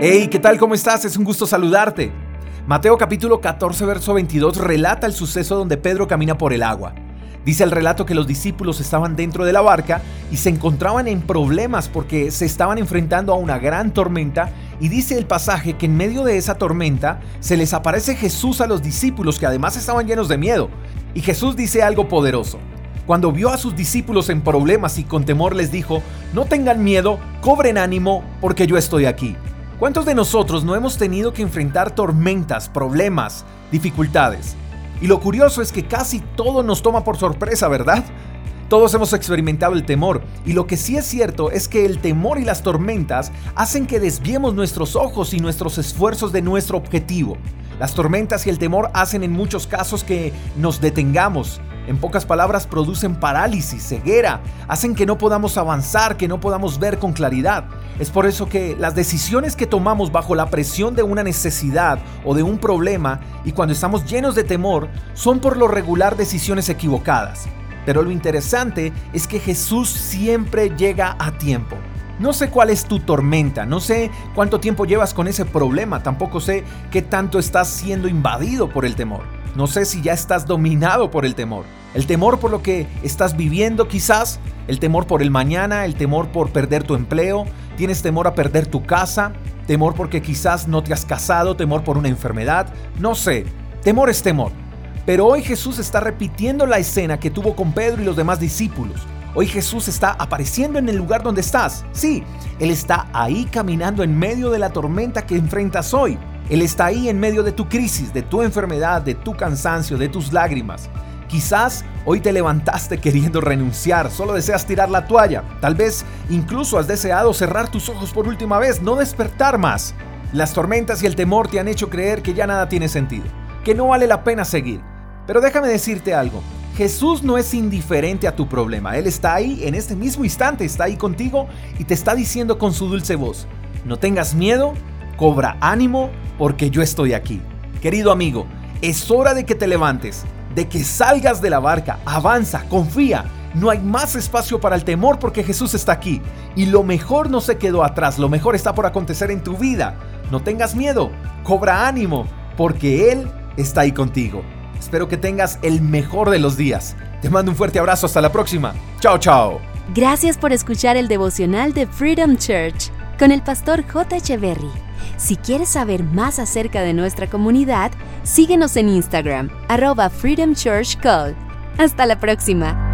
Hey, ¿qué tal? ¿Cómo estás? Es un gusto saludarte. Mateo capítulo 14, verso 22 relata el suceso donde Pedro camina por el agua. Dice el relato que los discípulos estaban dentro de la barca y se encontraban en problemas porque se estaban enfrentando a una gran tormenta y dice el pasaje que en medio de esa tormenta se les aparece Jesús a los discípulos que además estaban llenos de miedo. Y Jesús dice algo poderoso. Cuando vio a sus discípulos en problemas y con temor les dijo, no tengan miedo, cobren ánimo porque yo estoy aquí. ¿Cuántos de nosotros no hemos tenido que enfrentar tormentas, problemas, dificultades? Y lo curioso es que casi todo nos toma por sorpresa, ¿verdad? Todos hemos experimentado el temor y lo que sí es cierto es que el temor y las tormentas hacen que desviemos nuestros ojos y nuestros esfuerzos de nuestro objetivo. Las tormentas y el temor hacen en muchos casos que nos detengamos. En pocas palabras, producen parálisis, ceguera, hacen que no podamos avanzar, que no podamos ver con claridad. Es por eso que las decisiones que tomamos bajo la presión de una necesidad o de un problema y cuando estamos llenos de temor son por lo regular decisiones equivocadas. Pero lo interesante es que Jesús siempre llega a tiempo. No sé cuál es tu tormenta, no sé cuánto tiempo llevas con ese problema, tampoco sé qué tanto estás siendo invadido por el temor. No sé si ya estás dominado por el temor. El temor por lo que estás viviendo quizás, el temor por el mañana, el temor por perder tu empleo, tienes temor a perder tu casa, temor porque quizás no te has casado, temor por una enfermedad, no sé. Temor es temor. Pero hoy Jesús está repitiendo la escena que tuvo con Pedro y los demás discípulos. Hoy Jesús está apareciendo en el lugar donde estás. Sí, Él está ahí caminando en medio de la tormenta que enfrentas hoy. Él está ahí en medio de tu crisis, de tu enfermedad, de tu cansancio, de tus lágrimas. Quizás hoy te levantaste queriendo renunciar, solo deseas tirar la toalla. Tal vez incluso has deseado cerrar tus ojos por última vez, no despertar más. Las tormentas y el temor te han hecho creer que ya nada tiene sentido, que no vale la pena seguir. Pero déjame decirte algo, Jesús no es indiferente a tu problema. Él está ahí en este mismo instante, está ahí contigo y te está diciendo con su dulce voz, no tengas miedo, cobra ánimo, porque yo estoy aquí. Querido amigo, es hora de que te levantes, de que salgas de la barca, avanza, confía. No hay más espacio para el temor porque Jesús está aquí. Y lo mejor no se quedó atrás, lo mejor está por acontecer en tu vida. No tengas miedo, cobra ánimo, porque Él está ahí contigo. Espero que tengas el mejor de los días. Te mando un fuerte abrazo, hasta la próxima. Chao, chao. Gracias por escuchar el devocional de Freedom Church con el pastor J. Echeverry. Si quieres saber más acerca de nuestra comunidad, síguenos en Instagram, arroba Freedom Church. Hasta la próxima.